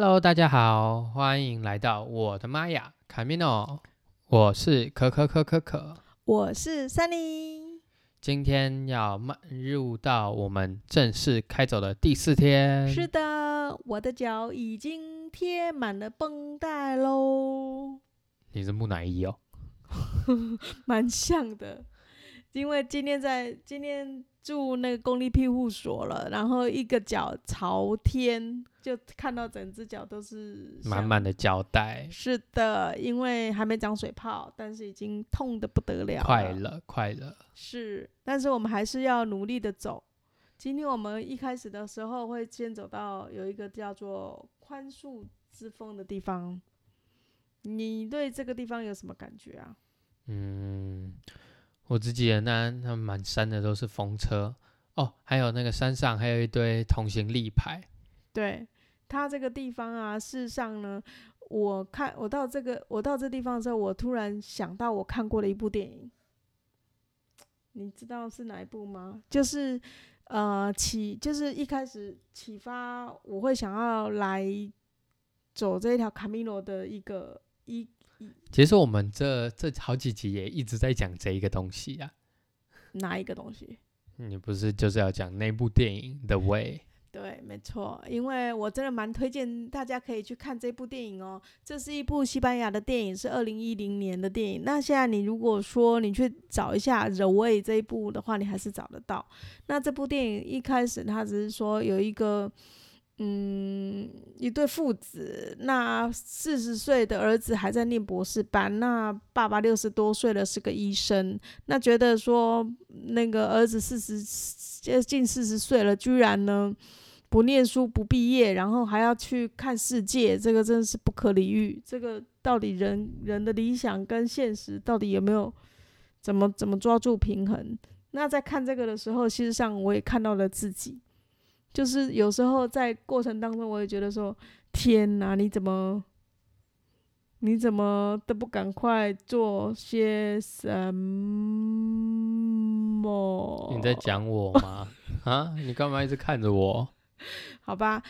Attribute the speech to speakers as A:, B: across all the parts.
A: Hello，大家好，欢迎来到我的妈呀卡米诺，我是可可可可可，
B: 我是 Sunny。
A: 今天要迈入到我们正式开走的第四天。
B: 是的，我的脚已经贴满了绷带喽，
A: 你是木乃伊哦，
B: 蛮像的。因为今天在今天住那个公立庇护所了，然后一个脚朝天，就看到整只脚都是
A: 满满的胶带，
B: 是的，因为还没长水泡，但是已经痛的不得了，
A: 快乐快乐。
B: 是，但是我们还是要努力的走。今天我们一开始的时候会先走到有一个叫做宽恕之风的地方，你对这个地方有什么感觉啊？
A: 嗯。我自己的那那满山的都是风车哦，还有那个山上还有一堆同行立牌。
B: 对，它这个地方啊，事实上呢，我看我到这个我到这地方的时候，我突然想到我看过的一部电影，你知道是哪一部吗？就是呃启，就是一开始启发我会想要来走这一条卡米诺的一个一。
A: 其实我们这这好几集也一直在讲这一个东西啊，
B: 哪一个东西？
A: 你不是就是要讲那部电影《The Way》？
B: 对，没错，因为我真的蛮推荐大家可以去看这部电影哦。这是一部西班牙的电影，是二零一零年的电影。那现在你如果说你去找一下《The Way》这一部的话，你还是找得到。那这部电影一开始它只是说有一个。嗯，一对父子，那四十岁的儿子还在念博士班，那爸爸六十多岁了，是个医生。那觉得说，那个儿子四十接近四十岁了，居然呢不念书不毕业，然后还要去看世界，这个真的是不可理喻。这个到底人人的理想跟现实到底有没有怎么怎么抓住平衡？那在看这个的时候，事实上我也看到了自己。就是有时候在过程当中，我也觉得说：“天哪，你怎么，你怎么都不赶快做些什么？”
A: 你在讲我吗？啊，你干嘛一直看着我？
B: 好吧，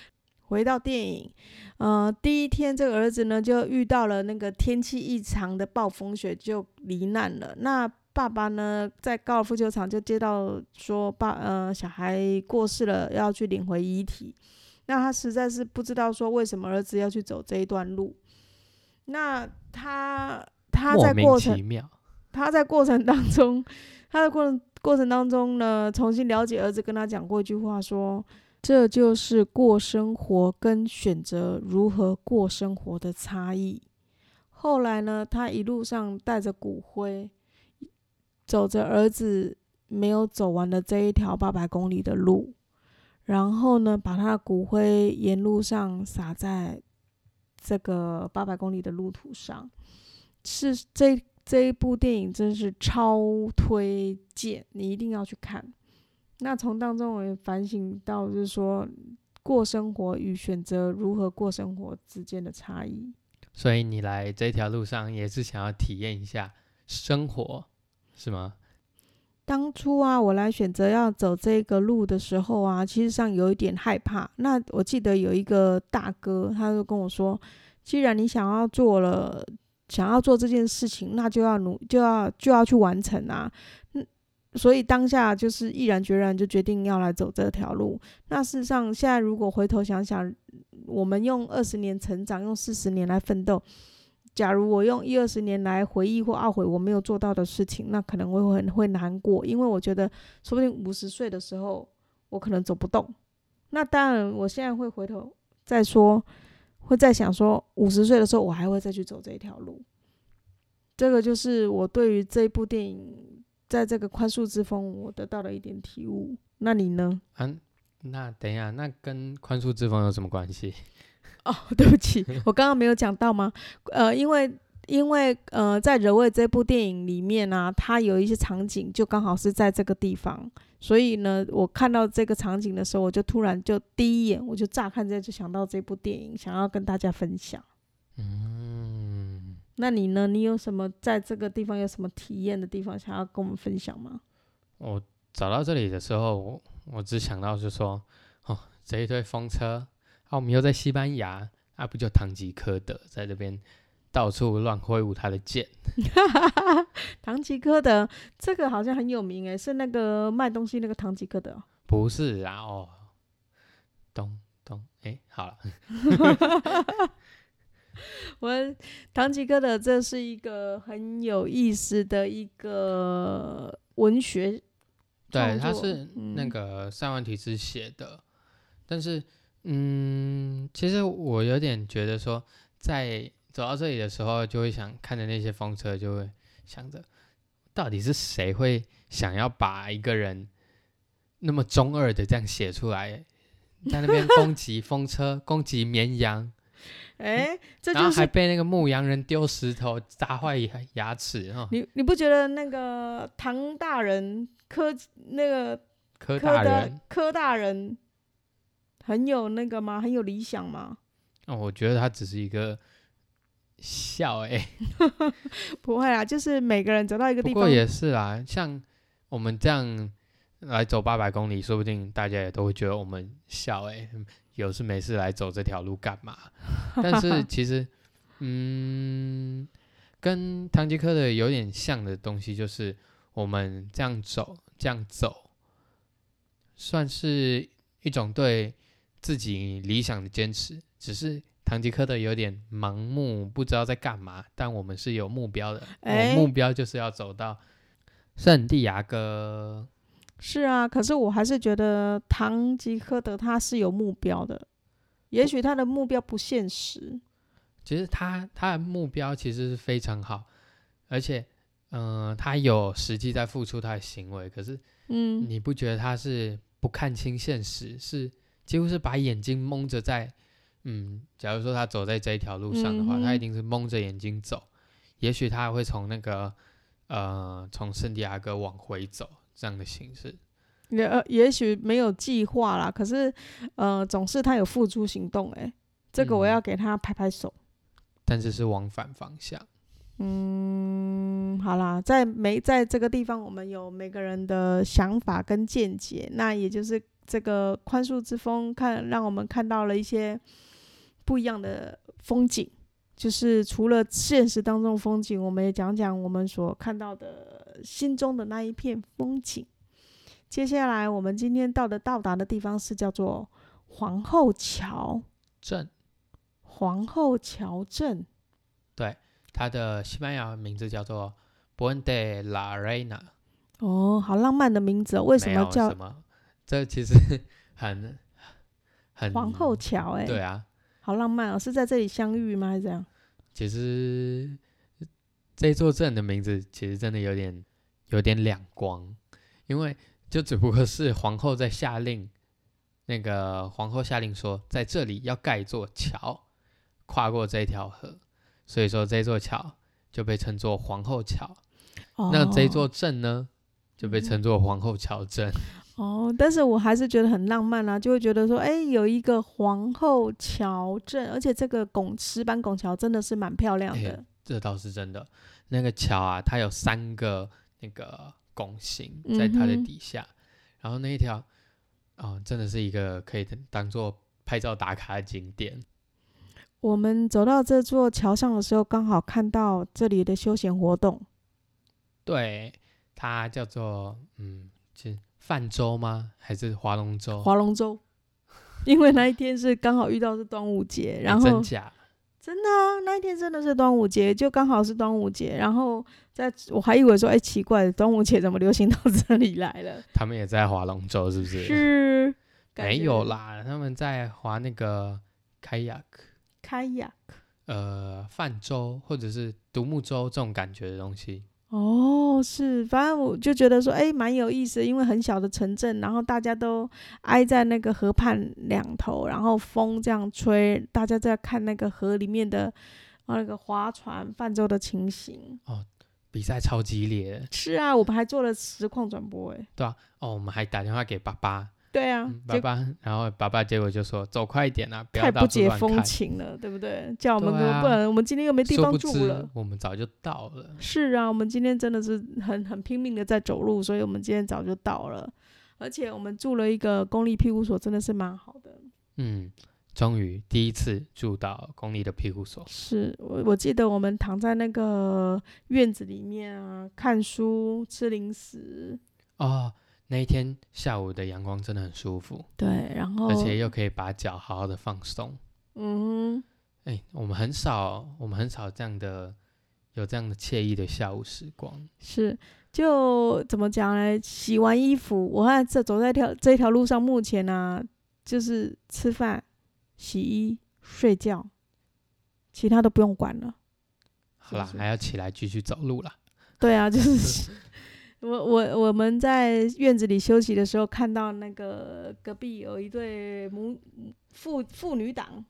B: 回到电影，呃，第一天这个儿子呢就遇到了那个天气异常的暴风雪，就罹难了。那爸爸呢，在高尔夫球场就接到说，爸呃小孩过世了，要去领回遗体。那他实在是不知道说为什么儿子要去走这一段路。那他他在过程他在过程当中，他的过程过程当中呢，重新了解儿子跟他讲过一句话，说这就是过生活跟选择如何过生活的差异。后来呢，他一路上带着骨灰。走着儿子没有走完的这一条八百公里的路，然后呢，把他的骨灰沿路上撒在这个八百公里的路途上，是这这一部电影真是超推荐，你一定要去看。那从当中我也反省到，就是说过生活与选择如何过生活之间的差异。
A: 所以你来这条路上也是想要体验一下生活。是吗？
B: 当初啊，我来选择要走这个路的时候啊，其实上有一点害怕。那我记得有一个大哥，他就跟我说：“既然你想要做了，想要做这件事情，那就要努，就要就要去完成啊。”嗯，所以当下就是毅然决然就决定要来走这条路。那事实上，现在如果回头想想，我们用二十年成长，用四十年来奋斗。假如我用一二十年来回忆或懊悔我没有做到的事情，那可能会很会难过，因为我觉得说不定五十岁的时候我可能走不动。那当然，我现在会回头再说，会再想说五十岁的时候我还会再去走这一条路。这个就是我对于这部电影在这个宽恕之风我得到了一点体悟。那你呢？
A: 嗯，那等一下，那跟宽恕之风有什么关系？
B: 哦，对不起，我刚刚没有讲到吗？呃，因为因为呃，在《人味》这部电影里面呢，它有一些场景就刚好是在这个地方，所以呢，我看到这个场景的时候，我就突然就第一眼我就乍看这就想到这部电影，想要跟大家分享。嗯，那你呢？你有什么在这个地方有什么体验的地方想要跟我们分享吗？
A: 我找到这里的时候，我我只想到是说，哦，这一堆风车。啊，我们又在西班牙啊，不就堂吉诃德在这边到处乱挥舞他的剑？
B: 唐吉诃德这个好像很有名诶，是那个卖东西那个唐吉诃德哦。
A: 不是啊，哦，咚咚，哎，好了，
B: 我唐吉诃德这是一个很有意思的一个文学
A: 对，他是
B: 嗯
A: 那个塞万提斯写的，但是，嗯，其实我有点觉得说，在走到这里的时候，就会想看着那些风车，就会想着，到底是谁会想要把一个人那么中二的这样写出来，在那边 攻击风车，攻击绵羊，
B: 哎、这就是
A: 还被那个牧羊人丢石头砸坏牙牙齿哈，
B: 你你不觉得那个唐大人柯那个
A: 柯
B: 大
A: 人，
B: 柯大人很有那个吗？很有理想吗？
A: 哦，我觉得他只是一个笑哎、
B: 不会啦，就是每个人走到一个地方，
A: 不过也是啦，像我们这样来走八百公里，说不定大家也都会觉得我们笑哎、嗯有事没事来走这条路干嘛？但是其实，嗯，跟唐吉诃德有点像的东西，就是我们这样走，这样走，算是一种对自己理想的坚持，只是。堂吉诃德有点盲目，不知道在干嘛，但我们是有目标的。我
B: 哎
A: 目标就是要走到圣地亚哥。
B: 是啊，可是我还是觉得唐吉诃德他是有目标的，也许他的目标不现实。
A: 其实他他的目标其实是非常好，而且，嗯、他有实际在付出他的行为。可是
B: 嗯，
A: 你不觉得他是不看清现实，是几乎是把眼睛蒙着在，嗯，假如说他走在这一条路上的话，
B: 嗯
A: 他一定是蒙着眼睛走。也许他会从那个呃，从圣地亚哥往回走这样的形式。
B: 也呃也许没有计划啦，可是呃，总是他有付诸行动、欸，这个我
A: 嗯
B: 要给他拍拍手。
A: 但是是往反方向。
B: 嗯，好啦，在每在这个地方，我们有每个人的想法跟见解，那也就是这个宽恕之风看，让我们看到了一些不一样的风景。就是除了现实当中的风景，我们也讲讲我们所看到的心中的那一片风景。接下来，我们今天到的到达的地方是叫做皇后桥，
A: 镇，
B: 皇后桥镇。
A: 对它的西班牙名字叫做 Puente la Reina。
B: 哦，好浪漫的名字哦！为什么叫
A: 什么？这其实 很很
B: 皇后桥、欸？哎，
A: 对啊，
B: 好浪漫哦！是在这里相遇吗？还是怎样？
A: 其实这座镇的名字其实真的有点有点两光，因为就只不过是皇后在下令，那个皇后下令说，在这里要盖一座桥，跨过这条河，所以说这座桥就被称作皇后桥。
B: 哦
A: 那这座镇呢，就被
B: 嗯
A: 称作皇后桥镇。
B: 哦，但是我还是觉得很浪漫啊，就会觉得说，哎，有一个皇后桥镇，而且这个拱石板拱桥真的是蛮漂亮的。
A: 这倒是真的。那个桥啊，它有三个那个拱形在它的底下，然后那一条，哦，真的是一个可以当做拍照打卡的景点。
B: 我们走到这座桥上的时候，刚好看到这里的休闲活动。
A: 对，它叫做嗯，是泛舟吗？还是划龙舟？
B: 划龙舟，因为那一天是刚好遇到是端午节，然后
A: 真假？
B: 真的啊，那一天真的是端午节，就刚好是端午节。然后在我还以为说，哎、奇怪，端午节怎么流行到这里来了？
A: 他们也在划龙舟，是不是？
B: 是
A: 没有，啦，他们在划那个 kayak，
B: 开呀。
A: 呃，泛舟或者是独木舟这种感觉的东西。
B: 哦，是，反正我就觉得说，哎、蛮有意思，因为很小的城镇，然后大家都挨在那个河畔两头，然后风这样吹，大家在看那个河里面的呃那个划船、泛舟的情形。
A: 哦比赛超激烈的，
B: 是啊，我们还做了实况转播，哎，
A: 对啊，哦，我们还打电话给爸爸，
B: 对啊，
A: 嗯爸爸，然后爸爸结果就说走快一点啊，不要
B: 太不解风情了，对不对？叫我们
A: 啊
B: 不然我们今天又没地方住了。
A: 我们早就到了。
B: 是啊，我们今天真的是很很拼命的在走路，所以我们今天早就到了，而且我们住了一个公立庇护所，真的是蛮好的。
A: 嗯，终于第一次住到公立的庇护所。
B: 是我我记得我们躺在那个院子里面啊，看书、吃零食，
A: 哦，那一天下午的阳光真的很舒服，
B: 对，然后
A: 而且又可以把脚好好的放松。
B: 嗯哼，
A: 哎，我们很少，我们很少这样的有这样的惬意的下午时光。
B: 是就怎么讲呢？洗完衣服，我看这走在条这条路上，目前呢、就是吃饭、洗衣、睡觉，其他都不用管了。
A: 好啦，
B: 是
A: 还要起来继续走路啦。
B: 对啊，就是 我我我们在院子里休息的时候，看到那个隔壁有一对母父父女档，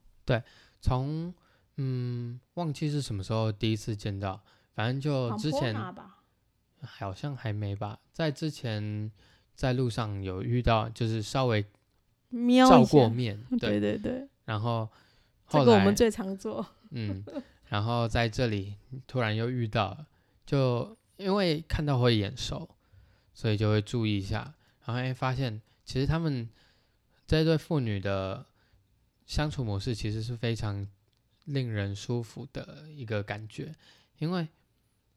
A: 从嗯，忘记是什么时候第一次见到，反正就之前，好像还没吧，在之前在路上有遇到，就是稍微照
B: 瞄一下，
A: 过面，
B: 对
A: 对，
B: 对对，
A: 然后
B: 这个我们最常做。
A: 嗯，然后在这里突然又遇到了，就因为看到会眼熟，所以就会注意一下，然后哎发现其实他们这对父女的相处模式其实是非常令人舒服的一个感觉，因为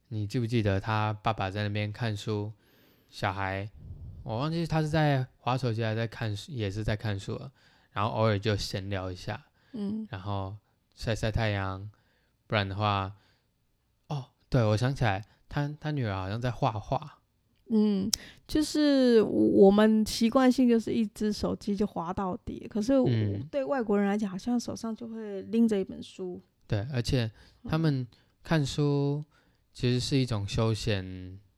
A: 你记不记得他爸爸在那边看书，小孩我忘记他是在划手机还是在看书，也是在看书了，然后偶尔就闲聊一下，
B: 嗯，
A: 然后晒晒太阳，不然的话，哦，对，我想起来，他他女儿好像在画画，
B: 嗯，就是我们习惯性就是一只手机就滑到底，可是对外国人来讲，好像手上就会拎着一本书。
A: 对，而且他们看书其实是一种休闲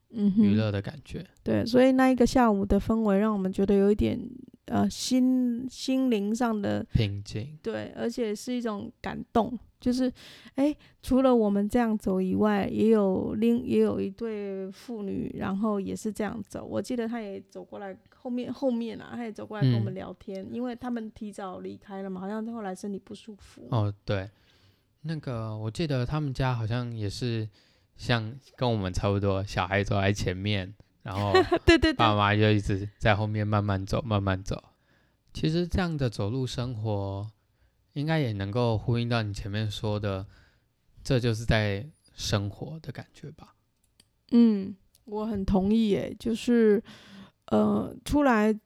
A: 娱乐的感觉，
B: 对，所以那一个下午的氛围让我们觉得有一点呃心心灵上的
A: 平静，
B: 对，而且是一种感动，就是哎，除了我们这样走以外，也有另也有一对父女，然后也是这样走。我记得他也走过来后面后面啊，他也走过来跟我们
A: 嗯
B: 聊天，因为他们提早离开了嘛，好像后来身体不舒服。
A: 哦，对，那个我记得他们家好像也是像跟我们差不多，小孩走在前面，然后
B: 对对对
A: 爸，妈就一直在后面慢慢走，慢慢走。其实这样的走路生活，应该也能够呼应到你前面说的，这就是在生活的感觉吧？
B: 嗯，我很同意诶，就是呃，出来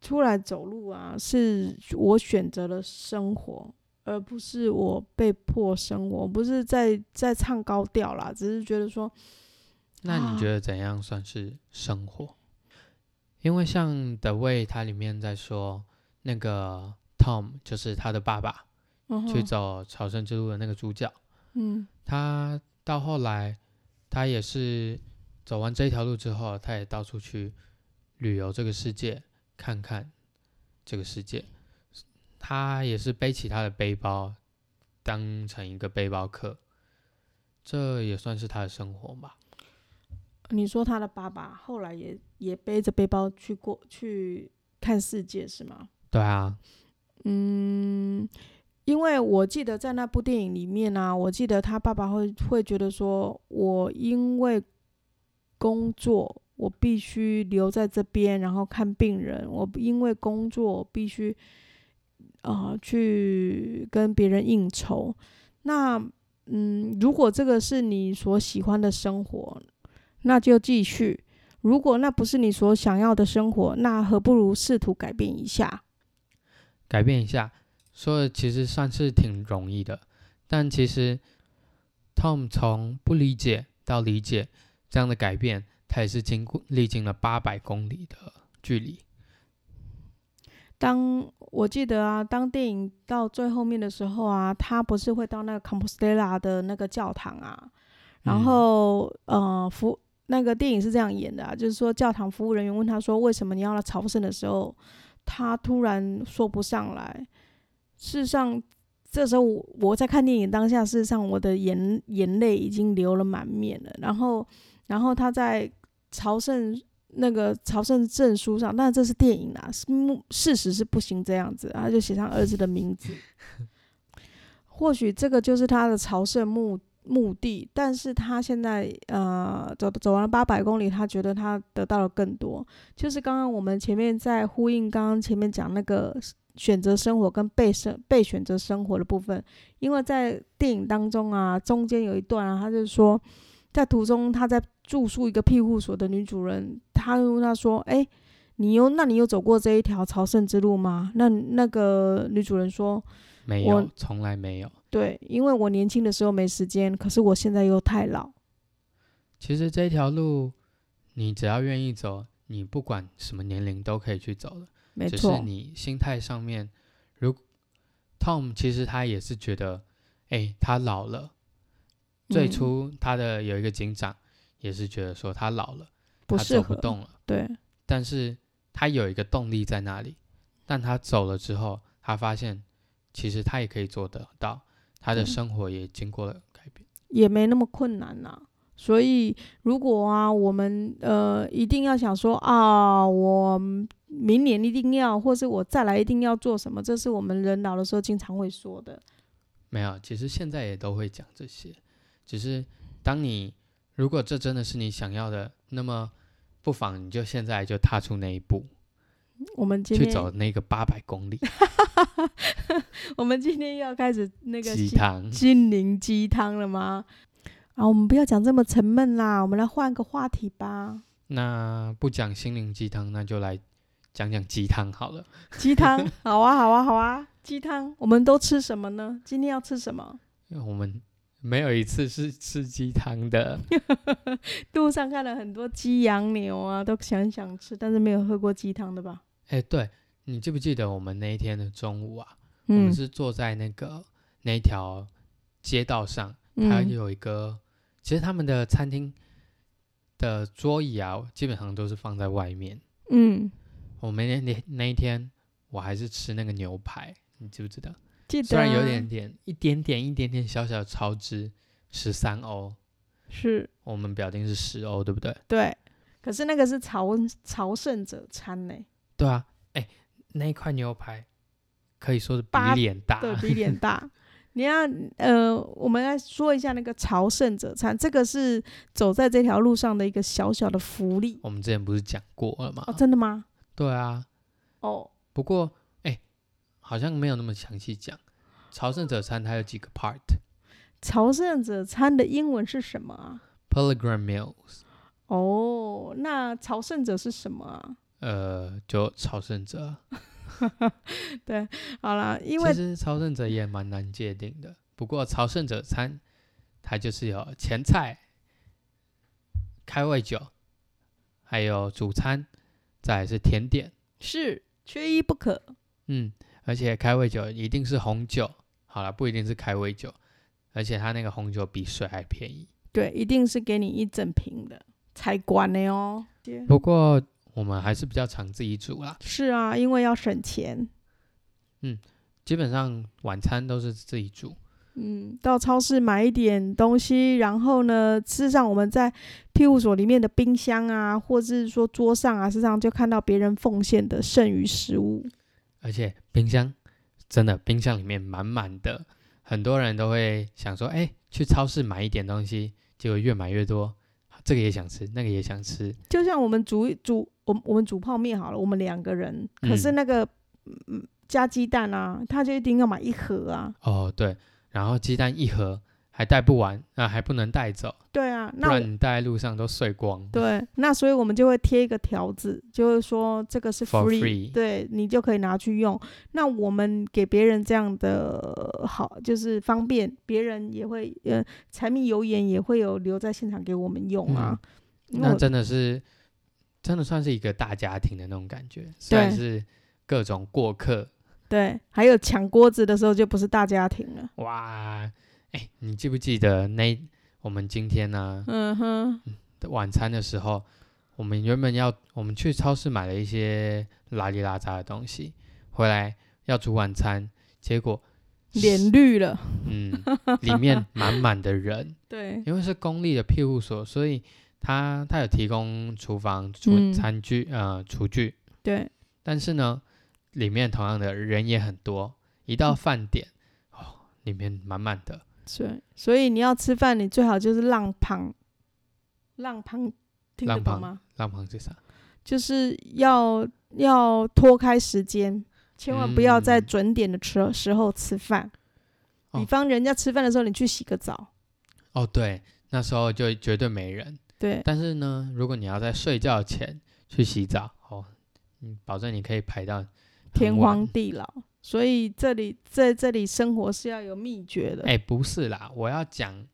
B: 出来走路啊，是我选择了生活，而不是我被迫生活。不是在在唱高调啦，只是觉得说，
A: 那你
B: 啊
A: 觉得怎样算是生活？因为像《The Way》它里面在说，那个 Tom 就是他的爸爸，去走朝圣之路的那个主角。
B: 嗯
A: 他到后来，他也是走完这一条路之后，他也到处去旅游这个世界，看看这个世界。他也是背起他的背包，当成一个背包客，这也算是他的生活吧。
B: 你说他的爸爸后来也也背着背包去过去看世界是吗？
A: 对啊，
B: 嗯，因为我记得在那部电影里面呢、我记得他爸爸会会觉得说，我因为工作，我必须留在这边，然后看病人。我因为工作我必须啊、呃去跟别人应酬。那嗯，如果这个是你所喜欢的生活，那就继续；如果那不是你所想要的生活，那何不如试图改变一下？
A: 改变一下，说的其实算是挺容易的，但其实 Tom 从不理解到理解这样的改变，他也是经过历经了八百公里的距离。
B: 当我记得啊，当电影到最后面的时候啊，他不是会到那个 Compostela 的那个教堂啊，然
A: 嗯
B: 后、呃服那个电影是这样演的啊，就是说教堂服务人员问他说为什么你要来朝圣的时候，他突然说不上来。事实上，这时候我我在看电影当下，事实上我的眼眼泪已经流了满面了。然后，然后他在朝圣那个朝圣证书上，当然这是电影啊，是目事实是不行这样子，他就写上儿子的名字。或许这个就是他的朝圣目目的，但是他现在呃走走完了八百公里，他觉得他得到了更多。就是刚刚我们前面在呼应刚刚前面讲那个选择生活跟被生被选择生活的部分，因为在电影当中啊，中间有一段啊，他就说在途中他在住宿一个庇护所的女主人，他问他说：“哎，你有那你有走过这一条朝圣之路吗？”那那个女主人说。
A: 没有，从来没有。
B: 对，因为我年轻的时候没时间，可是我现在又太老。
A: 其实这条路，你只要愿意走，你不管什么年龄都可以去走的。
B: 没错。
A: 只是你心态上面，如 Tom 其实他也是觉得，哎，他老了。最初他的有一个警长也是觉得说他老了，
B: 他
A: 走不动了。
B: 对。
A: 但是他有一个动力在那里，但他走了之后，他发现。其实他也可以做得到，他的生活也经过了改变，
B: 也没那么困难呐。所以如果啊，我们呃一定要想说啊，我明年一定要，或是我再来一定要做什么，这是我们人老的时候经常会说的。
A: 没有，其实现在也都会讲这些，只是当你如果这真的是你想要的，那么不妨你就现在就踏出那一步。
B: 我们今天
A: 去走那个八百公里。
B: 我们今天要开始那个
A: 鸡汤
B: 心灵鸡汤了吗？啊，我们不要讲这么沉闷啦，我们来换个话题吧。
A: 那不讲心灵鸡汤，那就来讲讲鸡汤好了。
B: 鸡汤，好啊，好啊，好啊。鸡汤，我们都吃什么呢？今天要吃什么？
A: 我们没有一次是吃鸡汤的。
B: 路上看了很多鸡、羊、牛啊，都想想吃，但是没有喝过鸡汤的吧？
A: 哎，对你记不记得我们那一天的中午啊？我们是坐在那个那条街道上，它有一个，其实他们的餐厅的桌椅啊，基本上都是放在外面。
B: 嗯，
A: 我们那那那一天，我还是吃那个牛排，你记不记得？
B: 记得。
A: 虽然有点点一点点一点点小小的超支，十三欧，
B: 是
A: 我们表定是十欧，对不对？
B: 对。可是那个是朝朝圣者餐呢。
A: 对啊，哎，那一块牛排可以说是比脸大，
B: 对比脸大。你要呃，我们来说一下那个朝圣者餐，这个是走在这条路上的一个小小的福利。
A: 我们之前不是讲过了吗？
B: 哦，真的吗？
A: 对啊。
B: 哦，
A: 不过哎，好像没有那么详细讲。朝圣者餐它有几个 part？
B: 朝圣者餐的英文是什么啊
A: ？Pilgrim meals。
B: 哦，那朝圣者是什么啊？
A: 呃，就朝圣者，
B: 对，好了，因为
A: 其实朝圣者也蛮难界定的。不过朝圣者餐，它就是有前菜、开胃酒，还有主餐，再是甜点，
B: 是缺一不可。
A: 嗯，而且开胃酒一定是红酒，好了，不一定是开胃酒，而且它那个红酒比水还便宜。
B: 对，一定是给你一整瓶的才管的哦。
A: 不过。我们还是比较常自己煮啦。
B: 是啊，因为要省钱。
A: 嗯，基本上晚餐都是自己煮。
B: 嗯，到超市买一点东西，然后呢，事实上我们在庇护所里面的冰箱啊，或者是说桌上啊，事实上就看到别人奉献的剩余食物。
A: 而且冰箱真的冰箱里面满满的，很多人都会想说，哎，去超市买一点东西，结果越买越多。这个也想吃，那个也想吃。
B: 就像我们煮煮，我我们煮泡面好了，我们两个人，可是那个嗯加鸡蛋啊，他就一定要买一盒啊。
A: 哦，对，然后鸡蛋一盒。还带不完啊，还不能带走。
B: 对啊，
A: 不然你带在路上都碎光。
B: 对，那所以我们就会贴一个条子，就是说这个是 free，对你就可以拿去用。那我们给别人这样的好，就是方便，别人也会呃柴米油盐也会有留在现场给我们用啊。
A: 那真的是，真的算是一个大家庭的那种感觉，虽然是各种过客。
B: 对，还有抢锅子的时候就不是大家庭了。
A: 哇。哎，你记不记得那我们今天呢？
B: 嗯哼，
A: 晚餐的时候，我们原本要我们去超市买了一些拉里拉杂的东西，回来要煮晚餐，结果
B: 脸绿了。
A: 嗯，里面满满的人。
B: 对，
A: 因为是公立的庇护所，所以他他有提供厨房、厨餐具、呃厨具。
B: 对，
A: 但是呢，里面同样的人也很多。一到饭点，哦，里面满满的。
B: 对，所以你要吃饭，你最好就是浪旁，浪旁听得
A: 浪旁
B: 懂吗？
A: 浪旁是啥？
B: 就是要要拖开时间，千万不要在
A: 嗯
B: 准点的时时候吃饭。
A: 哦
B: 比方人家吃饭的时候，你去洗个澡，
A: 哦，对，那时候就绝对没人。
B: 对，
A: 但是呢，如果你要在睡觉前去洗澡，哦，嗯，保证你可以排到
B: 天荒地老。所以这里在这里生活是要有秘诀的。
A: 哎、不是啦，我要讲，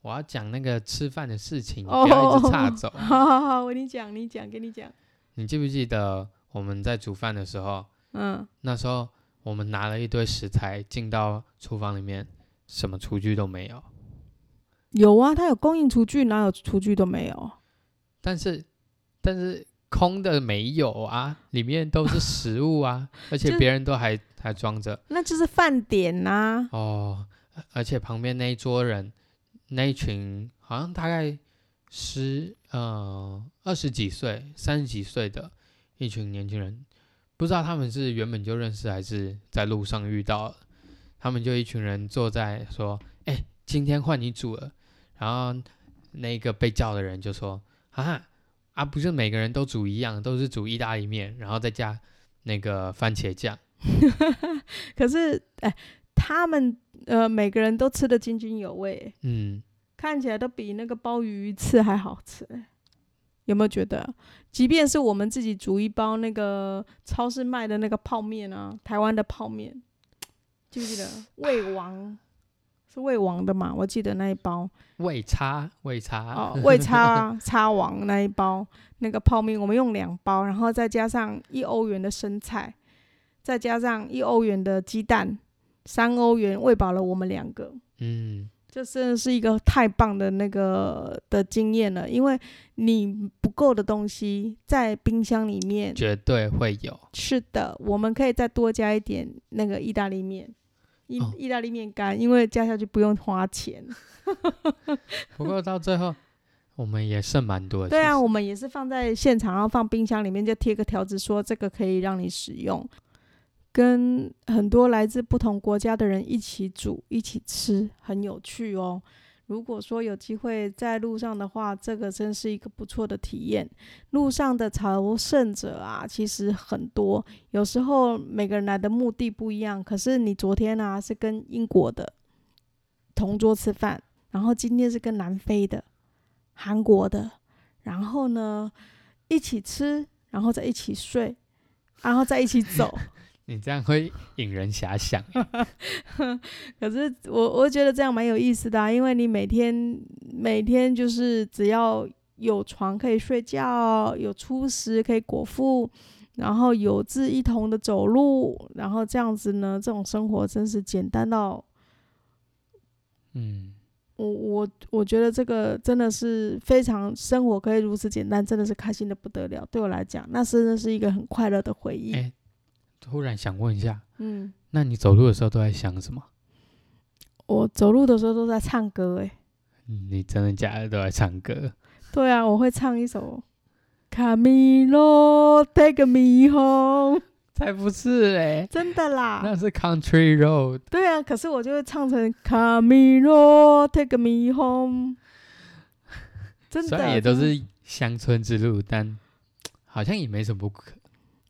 A: 我要讲那个吃饭的事情，你
B: 哦
A: 不要一直岔走。
B: 好好好，我跟你讲，你讲，跟你讲。
A: 你记不记得我们在煮饭的时候，
B: 嗯，
A: 那时候我们拿了一堆食材进到厨房里面，什么厨具都没有，
B: 有啊，它有供应厨具，哪有厨具都没有？
A: 但是但是空的没有啊，里面都是食物啊，而且别人都还还装着
B: 那就是饭点呐、
A: 哦，而且旁边那一桌人，那一群好像大概十呃二十几岁、三十几岁的一群年轻人，不知道他们是原本就认识还是在路上遇到。他们就一群人坐在说：“哎、今天换你煮了。”然后那个被叫的人就说：“啊啊，不是每个人都煮一样，都是煮意大利面，然后再加那个番茄酱。
B: 可是，哎，他们呃每个人都吃得津津有味，”
A: 嗯，
B: 看起来都比那个鲍鱼鱼翅还好吃。有没有觉得？即便是我们自己煮一包那个超市卖的那个泡面啊，台湾的泡面，记不记得 味王是味王的嘛？我记得那一包
A: 味差味差
B: 哦，味叉叉王那一包那个泡面，我们用两包，然后再加上一欧元的生菜，再加上一欧元的鸡蛋，三欧元喂饱了我们两个。
A: 嗯。
B: 这真的是一个太棒的那个的经验了，因为你不够的东西在冰箱里面，
A: 绝对会有。
B: 是的，我们可以再多加一点那个意大利面，意、
A: 哦
B: 意大利面干，因为加下去不用花钱。
A: 不过到最后，我们也剩蛮多的。
B: 对啊，我们也是放在现场，然后放冰箱里面，就贴个条子说这个可以让你使用。跟很多来自不同国家的人一起煮、一起吃，很有趣哦。如果说有机会在路上的话，这个真是一个不错的体验。路上的朝圣者啊，其实很多，有时候每个人来的目的不一样。可是你昨天啊是跟英国的同桌吃饭，然后今天是跟南非的、韩国的，然后呢一起吃，然后再一起睡，然后再一起走。
A: 你这样会引人遐想。
B: 可是我我觉得这样蛮有意思的、啊，因为你每天每天就是只要有床可以睡觉，有粗食可以果腹，然后有志一同的走路，然后这样子呢，这种生活真是简单到
A: 嗯，
B: 我我我觉得这个真的是非常生活可以如此简单，真的是开心的不得了。对我来讲，那真的是一个很快乐的回忆。
A: 哎突然想问一下，
B: 嗯，
A: 那你走路的时候都在想什么？
B: 我走路的时候都在唱歌，诶。
A: 嗯你真的假的都在唱歌？
B: 对啊，我会唱一首《Camilo Take Me Home》，
A: 才不是嘞，
B: 真的啦。
A: 那是 Country Road。
B: 对啊，可是我就会唱成《Camilo Take Me Home》，真的。
A: 虽然也都是乡村之路，但好像也没什么不可。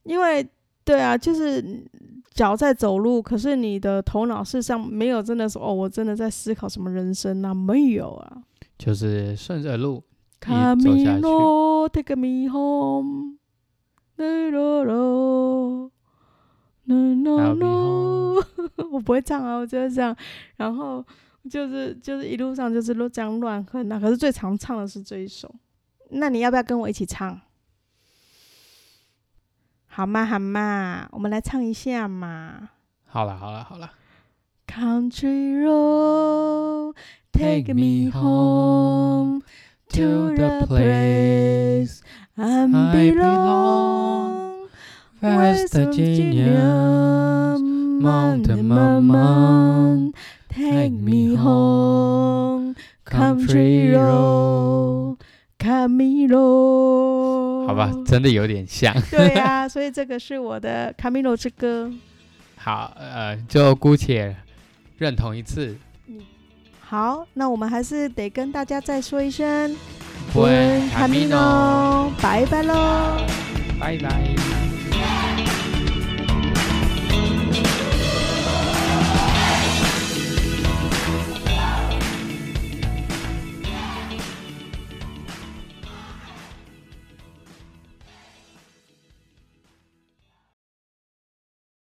B: 因为对啊，就是脚在走路，可是你的头脑事实上没有真的说哦，我真的在思考什么人生啊，没有啊。
A: 就是顺着路走下去。
B: Take Me Home，啦啦啦啦啦
A: I'll be
B: 啦，我不会唱啊，我就是这样，然后就是就是一路上就是都这样乱哼啊，可是最常唱的是这一首，那你要不要跟我一起唱？好嘛好嘛，我们来唱一下嘛。
A: 好了好了好了
B: Country road, take me home to the place I
A: I
B: belong.
A: West Virginia, Mountain Mama,
B: take me home, country road, Camilo。
A: 好吧，真的有点像。
B: 对呀、所以这个是我的 Camilo 之歌。
A: 好，呃，就姑且认同一次。
B: 好，那我们还是得跟大家再说一声
A: Buen camino
B: 拜拜喽。
A: 拜拜。